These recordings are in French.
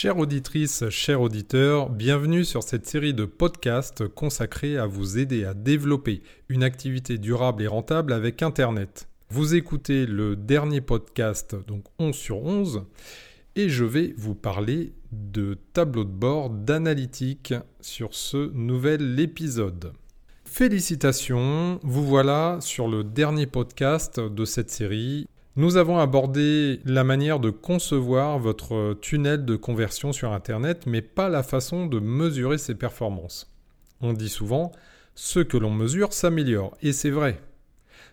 Chères auditrices, chers auditeurs, bienvenue sur cette série de podcasts consacrés à vous aider à développer une activité durable et rentable avec Internet. Vous écoutez le dernier podcast, donc 11 sur 11, et je vais vous parler de tableau de bord d'analytique sur ce nouvel épisode. Félicitations, vous voilà sur le dernier podcast de cette série nous avons abordé la manière de concevoir votre tunnel de conversion sur Internet, mais pas la façon de mesurer ses performances. On dit souvent, ce que l'on mesure s'améliore, et c'est vrai.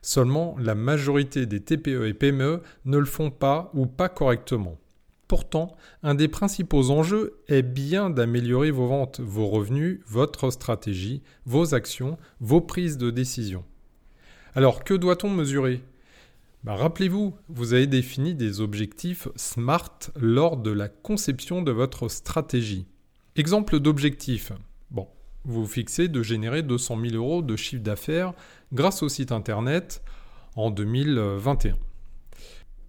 Seulement, la majorité des TPE et PME ne le font pas ou pas correctement. Pourtant, un des principaux enjeux est bien d'améliorer vos ventes, vos revenus, votre stratégie, vos actions, vos prises de décision. Alors, que doit-on mesurer? Bah, rappelez-vous, vous avez défini des objectifs SMART lors de la conception de votre stratégie. Exemple d'objectif. Bon, vous vous fixez de générer 200 000 euros de chiffre d'affaires grâce au site internet en 2021.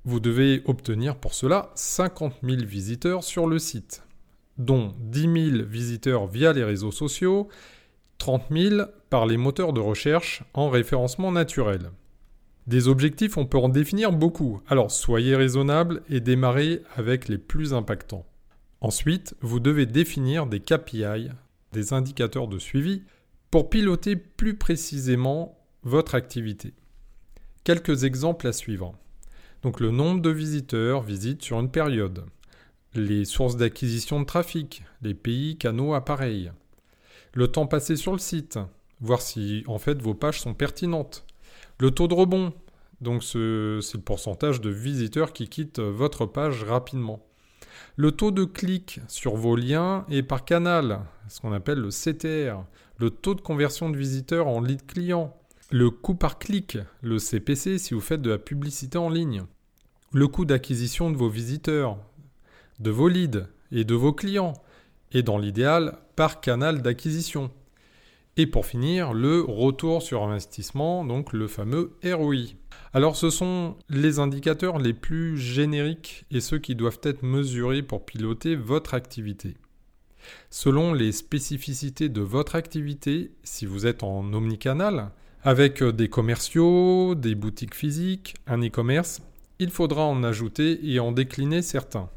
Vous devez obtenir pour cela 50 000 visiteurs sur le site, dont 10 000 visiteurs via les réseaux sociaux, 30 000 par les moteurs de recherche en référencement naturel. Des objectifs, on peut en définir beaucoup, alors soyez raisonnable et démarrez avec les plus impactants. Ensuite, vous devez définir des KPI, des indicateurs de suivi, pour piloter plus précisément votre activité. Quelques exemples à suivre. Donc le nombre de visiteurs visitent sur une période, les sources d'acquisition de trafic, les pays, canaux, appareils, le temps passé sur le site, voir si en fait vos pages sont pertinentes, le taux de rebond, donc c'est le pourcentage de visiteurs qui quittent votre page rapidement. Le taux de clic sur vos liens et par canal, ce qu'on appelle le CTR. Le taux de conversion de visiteurs en lead client. Le coût par clic, le CPC si vous faites de la publicité en ligne. Le coût d'acquisition de vos visiteurs, de vos leads et de vos clients. Et dans l'idéal, par canal d'acquisition. Et pour finir, le retour sur investissement, donc le fameux ROI. Alors ce sont les indicateurs les plus génériques et ceux qui doivent être mesurés pour piloter votre activité. Selon les spécificités de votre activité, si vous êtes en omnicanal, avec des commerciaux, des boutiques physiques, un e-commerce, il faudra en ajouter et en décliner certains.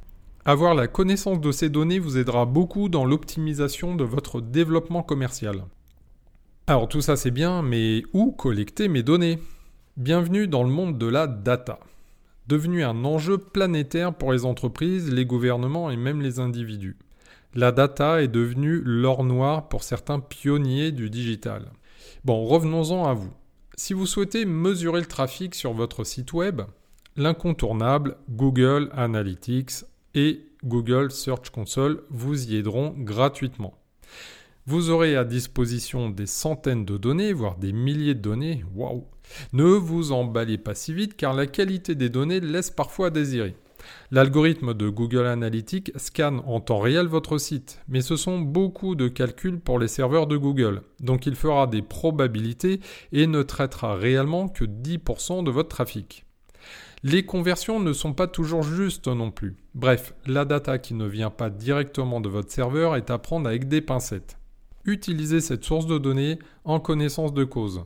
Avoir la connaissance de ces données vous aidera beaucoup dans l'optimisation de votre développement commercial. Alors tout ça c'est bien, mais où collecter mes données? Bienvenue dans le monde de la data, devenu un enjeu planétaire pour les entreprises, les gouvernements et même les individus. La data est devenue l'or noir pour certains pionniers du digital. Bon, revenons-en à vous. Si vous souhaitez mesurer le trafic sur votre site web, l'incontournable Google Analytics et Google Search Console vous y aideront gratuitement. Vous aurez à disposition des centaines de données, voire des milliers de données. Waouh Ne vous emballez pas si vite car la qualité des données laisse parfois à désirer. L'algorithme de Google Analytics scanne en temps réel votre site, mais ce sont beaucoup de calculs pour les serveurs de Google, donc il fera des probabilités et ne traitera réellement que 10% de votre trafic. Les conversions ne sont pas toujours justes non plus. Bref, la data qui ne vient pas directement de votre serveur est à prendre avec des pincettes utilisez cette source de données en connaissance de cause.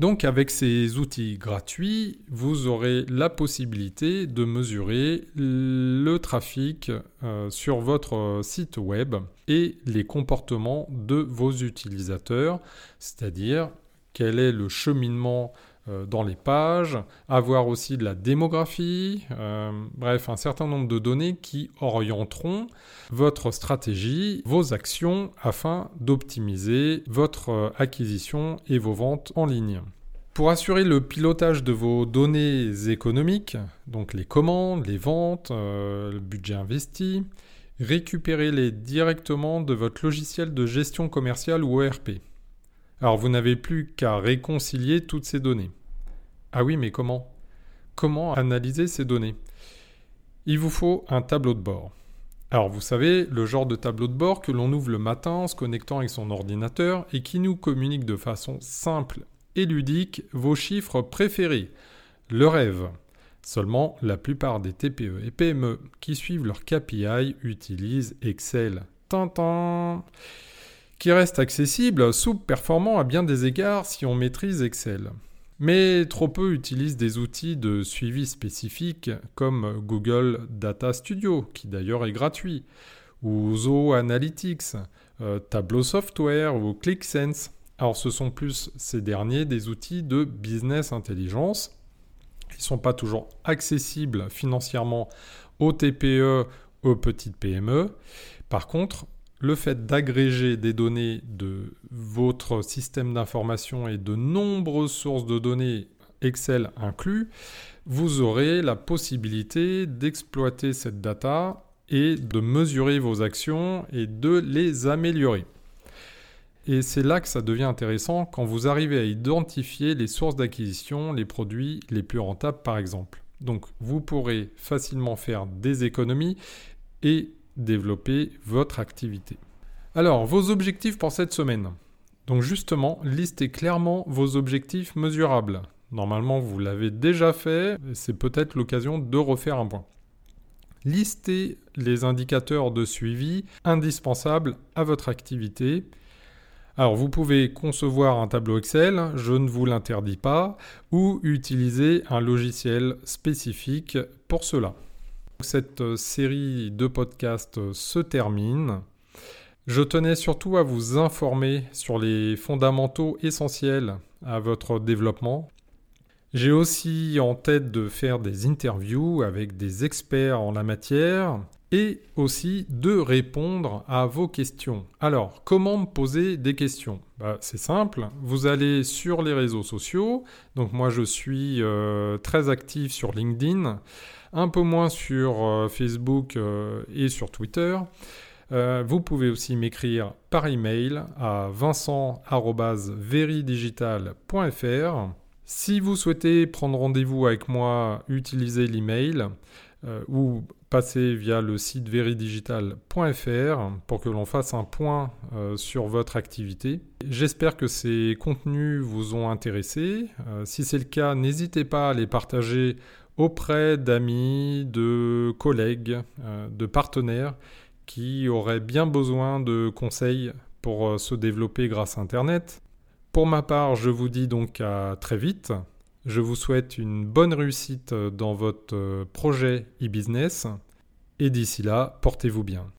Donc avec ces outils gratuits, vous aurez la possibilité de mesurer le trafic euh, sur votre site web et les comportements de vos utilisateurs, c'est-à-dire quel est le cheminement euh, dans les pages, avoir aussi de la démographie, euh, bref, un certain nombre de données qui orienteront votre stratégie, vos actions afin d'optimiser votre euh, acquisition et vos ventes en ligne. Pour assurer le pilotage de vos données économiques, donc les commandes, les ventes, le budget investi, récupérez-les directement de votre logiciel de gestion commerciale ou ERP. Alors vous n'avez plus qu'à réconcilier toutes ces données. Ah oui, mais comment? Comment analyser ces données? Il vous faut un tableau de bord. Alors vous savez, le genre de tableau de bord que l'on ouvre le matin en se connectant avec son ordinateur et qui nous communique de façon simple et ludique vos chiffres préférés. Le rêve. Seulement, la plupart des TPE et PME qui suivent leur KPI utilisent Excel. Tintin Qui reste accessible, sous-performant à bien des égards si on maîtrise Excel. Mais trop peu utilisent des outils de suivi spécifiques comme Google Data Studio, qui d'ailleurs est gratuit, ou Zoho Analytics, euh, Tableau Software ou ClickSense. Alors ce sont plus ces derniers des outils de business intelligence. Ils ne sont pas toujours accessibles financièrement aux TPE, aux petites PME. Par contre, le fait d'agréger des données de votre système d'information et de nombreuses sources de données Excel inclus, vous aurez la possibilité d'exploiter cette data et de mesurer vos actions et de les améliorer. Et c'est là que ça devient intéressant quand vous arrivez à identifier les sources d'acquisition, les produits les plus rentables par exemple. Donc vous pourrez facilement faire des économies et développer votre activité. Alors, vos objectifs pour cette semaine. Donc justement, listez clairement vos objectifs mesurables. Normalement, vous l'avez déjà fait, c'est peut-être l'occasion de refaire un point. Listez les indicateurs de suivi indispensables à votre activité. Alors vous pouvez concevoir un tableau Excel, je ne vous l'interdis pas, ou utiliser un logiciel spécifique pour cela. Cette euh, série de podcasts euh, se termine. Je tenais surtout à vous informer sur les fondamentaux essentiels à votre développement. J'ai aussi en tête de faire des interviews avec des experts en la matière et aussi de répondre à vos questions. Alors, comment me poser des questions? Bah, C'est simple, vous allez sur les réseaux sociaux, donc moi je suis euh, très actif sur LinkedIn un peu moins sur euh, Facebook euh, et sur Twitter. Euh, vous pouvez aussi m'écrire par email à vincent.veridigital.fr. Si vous souhaitez prendre rendez-vous avec moi, utilisez l'email ou passez via le site veridigital.fr pour que l'on fasse un point sur votre activité. J'espère que ces contenus vous ont intéressé. si c'est le cas, n'hésitez pas à les partager auprès d'amis, de collègues, euh, de partenaires qui auraient bien besoin de conseils pour euh, se développer grâce à Internet. Pour ma part, je vous dis donc à très vite. Je vous souhaite une bonne réussite dans votre euh, projet e-business. Et d'ici là, portez-vous bien.